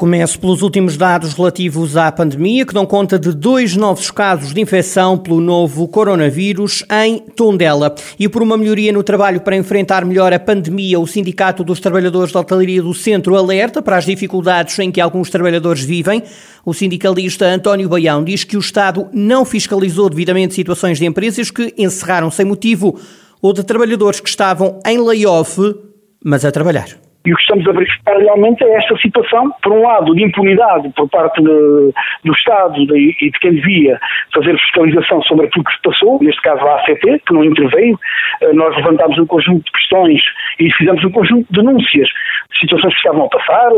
Começo pelos últimos dados relativos à pandemia, que dão conta de dois novos casos de infecção pelo novo coronavírus em Tondela. E por uma melhoria no trabalho para enfrentar melhor a pandemia, o Sindicato dos Trabalhadores da Hotelaria do Centro alerta para as dificuldades em que alguns trabalhadores vivem. O sindicalista António Baião diz que o Estado não fiscalizou devidamente situações de empresas que encerraram sem motivo ou de trabalhadores que estavam em layoff, mas a trabalhar. E o que estamos a verificar realmente é esta situação, por um lado, de impunidade por parte de, do Estado e de, quem devia fazer fiscalização sobre aquilo que se passou, neste caso a ACT, que não interveio. Eh, nós levantámos um conjunto de questões e fizemos um conjunto de denúncias de situações que estavam a passar,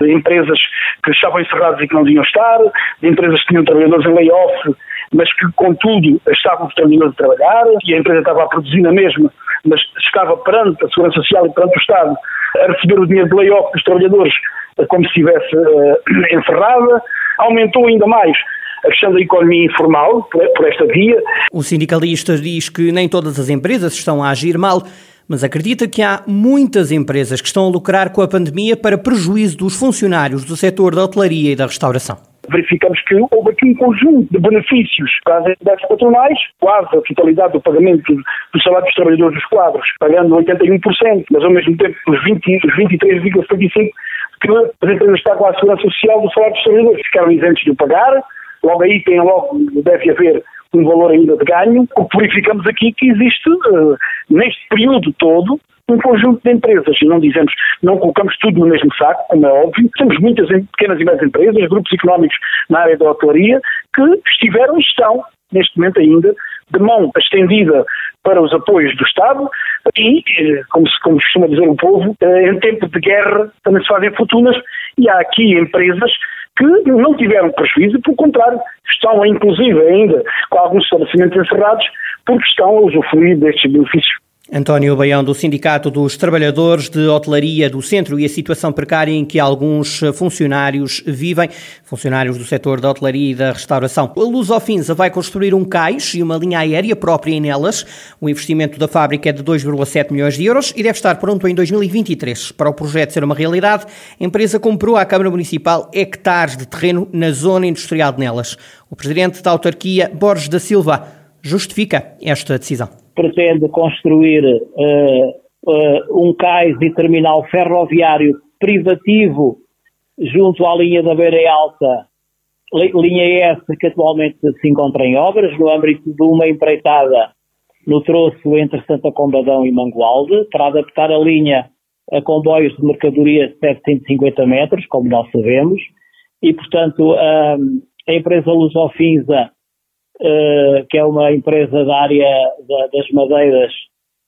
de empresas que estavam encerradas e que não deviam estar, de empresas que tinham trabalhadores em layoff, mas que, contudo, estavam determinados a trabalhar e a empresa estava a produzir na mesma, mas estava perante a Segurança Social e perante o Estado a receber o dinheiro de layoff dos trabalhadores eh, como se estivesse uh, encerrada, aumentou ainda mais a questão da economia informal por esta via. O sindicalista diz que nem todas as empresas estão a agir mal, mas acredita que há muitas empresas que estão a lucrar com a pandemia para prejuízo dos funcionários do setor da hotelaria e da restauração verificamos que houve aqui um conjunto de benefícios para as entidades patronais, quase a totalidade do pagamento do salário dos trabalhadores dos quadros, pagando 81%, mas ao mesmo tempo os, 20, os 23,75% que as empresas pagam à segurança social do salário dos trabalhadores. Ficaram isentos de o pagar, logo aí tem logo, deve haver um valor ainda de ganho. O que verificamos aqui que existe, uh, neste período todo, um conjunto de empresas. E não dizemos, não colocamos tudo no mesmo saco, como é óbvio. Temos muitas pequenas e médias empresas, grupos económicos na área da hotelaria, que estiveram e estão, neste momento ainda, de mão estendida para os apoios do Estado e, eh, como se como costuma dizer o povo, eh, em tempo de guerra também se fazem fortunas e há aqui empresas que não tiveram prejuízo, pelo contrário, estão inclusive ainda com alguns estabelecimentos encerrados porque estão a usufruir destes benefícios António Baião, do Sindicato dos Trabalhadores de Hotelaria do Centro e a situação precária em que alguns funcionários vivem, funcionários do setor da hotelaria e da restauração. A Lusofinsa vai construir um cais e uma linha aérea própria em Nelas. O investimento da fábrica é de 2,7 milhões de euros e deve estar pronto em 2023. Para o projeto ser uma realidade, a empresa comprou à Câmara Municipal hectares de terreno na zona industrial de Nelas. O presidente da autarquia, Borges da Silva, justifica esta decisão pretende construir uh, uh, um cais e terminal ferroviário privativo junto à linha da Beira Alta, linha S, que atualmente se encontra em obras, no âmbito de uma empreitada no troço entre Santa Combadão e Mangualde, para adaptar a linha a comboios de mercadoria de 750 metros, como nós sabemos, e, portanto, a, a empresa Lusofinsa uh, que é uma empresa da área da, das madeiras,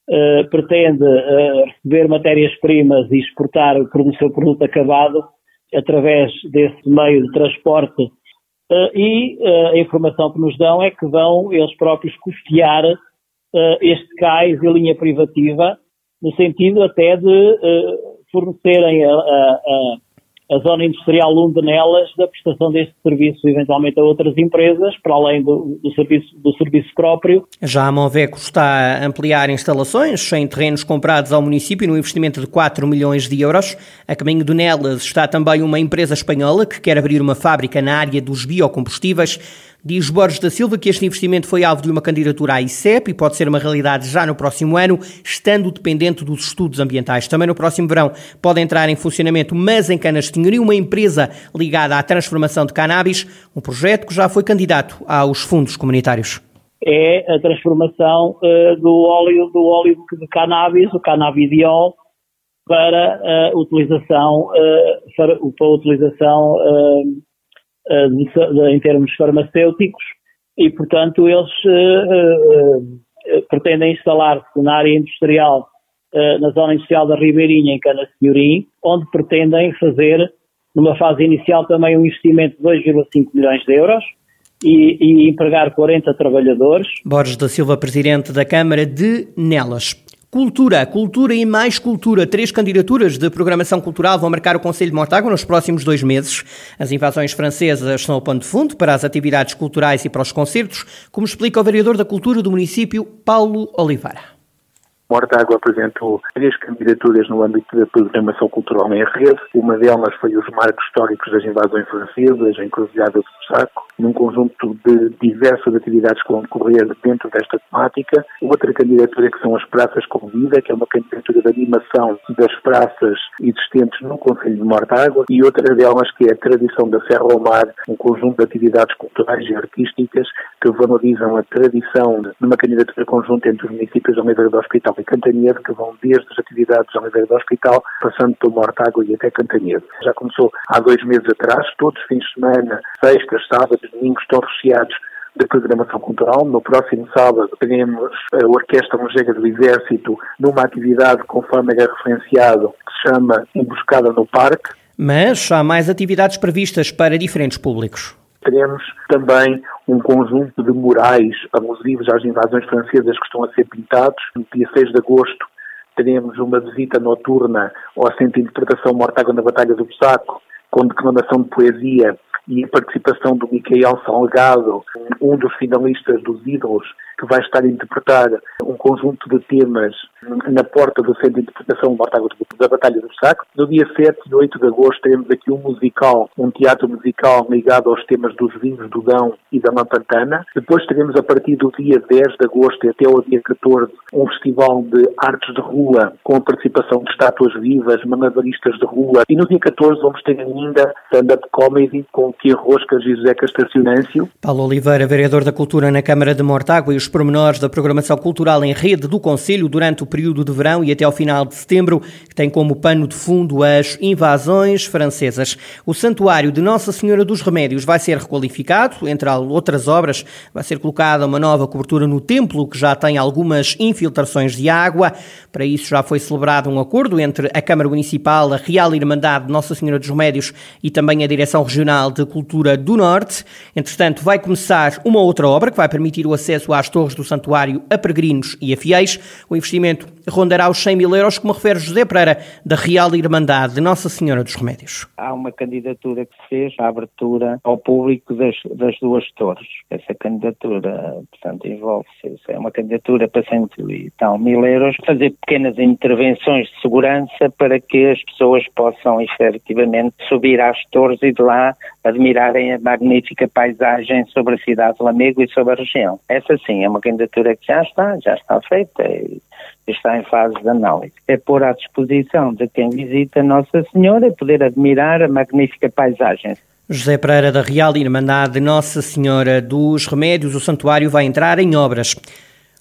uh, pretende uh, receber matérias-primas e exportar o, o seu produto acabado através desse meio de transporte. e a informação que nos dão é que vão eles próprios custear este cais e linha privativa, no sentido até de fornecerem a, a, a a zona industrial Lundenelas da prestação deste serviço eventualmente a outras empresas, para além do, do, serviço, do serviço próprio. Já a Moveco está a ampliar instalações em terrenos comprados ao município no investimento de 4 milhões de euros. A caminho de Nelas está também uma empresa espanhola que quer abrir uma fábrica na área dos biocombustíveis. Diz Borges da Silva que este investimento foi alvo de uma candidatura à ICEP e pode ser uma realidade já no próximo ano, estando dependente dos estudos ambientais. Também no próximo verão pode entrar em funcionamento, mas em Canas de Senhoria, uma empresa ligada à transformação de cannabis, um projeto que já foi candidato aos fundos comunitários. É a transformação uh, do óleo do óleo de cannabis, o cannabidiol, para a utilização, uh, para, para utilização uh, em termos farmacêuticos e, portanto, eles uh, uh, pretendem instalar-se na área industrial, na zona industrial da Ribeirinha, em Cana Senhorim, onde pretendem fazer, numa fase inicial, também um investimento de 2,5 milhões de euros, e, e, empregar 40 trabalhadores. Borges da Silva, presidente da Câmara de Nelas. Cultura, cultura e mais cultura. Três candidaturas de programação cultural vão marcar o Conselho de Mortágua nos próximos dois meses. As invasões francesas são o pano de fundo para as atividades culturais e para os concertos, como explica o vereador da Cultura do município, Paulo Oliveira. Mortágua apresentou três candidaturas no âmbito da programação cultural em rede. Uma delas foi os marcos históricos das invasões francesas, em Cruzilhada do Saco, num conjunto de diversas atividades que vão decorrer dentro desta temática. Outra candidatura que são as Praças com Vida, que é uma candidatura de animação das praças existentes no Conselho de Mortágua. E outra delas que é a Tradição da Serra ao Mar, um conjunto de atividades culturais e artísticas que valorizam a tradição numa candidatura conjunta entre os municípios de Almeida do Hospital e Cantanhede, que vão desde as atividades ao Oliveira do Hospital, passando pelo Mortágua e até Cantanhede. Já começou há dois meses atrás, todos os fins de semana, sextas, sábados, domingos, estão recheados de programação cultural. No próximo sábado teremos a Orquestra Mojega do Exército numa atividade, conforme é referenciado, que se chama Emboscada no Parque. Mas há mais atividades previstas para diferentes públicos. Teremos também um conjunto de murais alusivos às invasões francesas que estão a ser pintados. No dia 6 de agosto teremos uma visita noturna ao Centro de Interpretação Mortágua na Batalha do Saco, com declamação de poesia e a participação do Micael Salgado, um dos finalistas dos Ídolos, que vai estar a interpretar um conjunto de temas na porta do Centro de Interpretação da Batalha do Saco. No dia 7 e 8 de agosto teremos aqui um musical, um teatro musical ligado aos temas dos vinhos do Dão e da Lampantana. Depois teremos a partir do dia 10 de agosto até o dia 14 um festival de artes de rua com a participação de estátuas vivas, malabaristas de rua. E no dia 14 vamos ter ainda stand-up comedy com Tia Roscas e José Castacionâncio. Paulo Oliveira, vereador da Cultura na Câmara de Mortágua e os pormenores da programação cultural em rede do Conselho durante o período de verão e até ao final de setembro, que tem como pano de fundo as invasões francesas. O Santuário de Nossa Senhora dos Remédios vai ser requalificado, entre outras obras, vai ser colocada uma nova cobertura no templo, que já tem algumas infiltrações de água. Para isso já foi celebrado um acordo entre a Câmara Municipal, a Real Irmandade de Nossa Senhora dos Remédios e também a Direção Regional de Cultura do Norte. Entretanto, vai começar uma outra obra que vai permitir o acesso às torres do santuário a peregrinos e a fiéis. O investimento rondará os 100 mil euros, como refere José Pereira, da Real Irmandade de Nossa Senhora dos Remédios. Há uma candidatura que se fez à abertura ao público das, das duas torres. Essa candidatura, portanto, envolve-se, é uma candidatura para 100 e tal mil euros, fazer pequenas intervenções de segurança para que as pessoas possam efetivamente subir às torres e de lá admirarem a magnífica paisagem sobre a cidade de Lamego e sobre a região. Essa sim é uma candidatura que já está, já está feita e está em fase de análise. É pôr à disposição de quem visita Nossa Senhora poder admirar a magnífica paisagem. José Pereira da Real Irmandade Nossa Senhora dos Remédios, o santuário vai entrar em obras.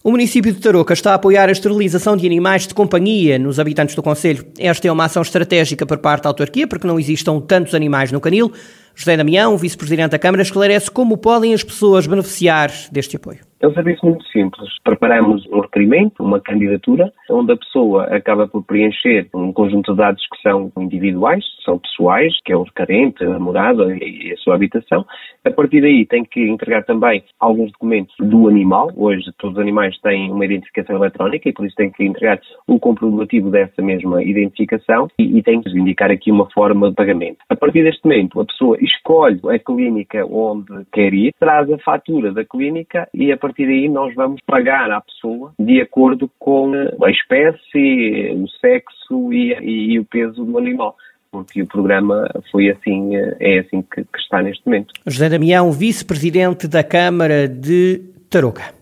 O município de Tarouca está a apoiar a esterilização de animais de companhia nos habitantes do Conselho. Esta é uma ação estratégica por parte da autarquia, porque não existam tantos animais no canil. José Damião, vice-presidente da Câmara, esclarece como podem as pessoas beneficiar deste apoio. É um serviço muito simples. Preparamos um requerimento, uma candidatura, onde a pessoa acaba por preencher um conjunto de dados que são individuais, são pessoais, que é o requerente, a morada e a sua habitação. A partir daí tem que entregar também alguns documentos do animal. Hoje todos os animais têm uma identificação eletrónica e por isso tem que entregar o comprovativo dessa mesma identificação e, e tem que indicar aqui uma forma de pagamento. A partir deste momento, a pessoa escolhe a clínica onde quer ir, traz a fatura da clínica e a partir daí nós vamos pagar à pessoa de acordo com a espécie, o sexo e, e, e o peso do animal porque o programa foi assim, é assim que, que está neste momento. José Damião, vice-presidente da Câmara de Tarouca.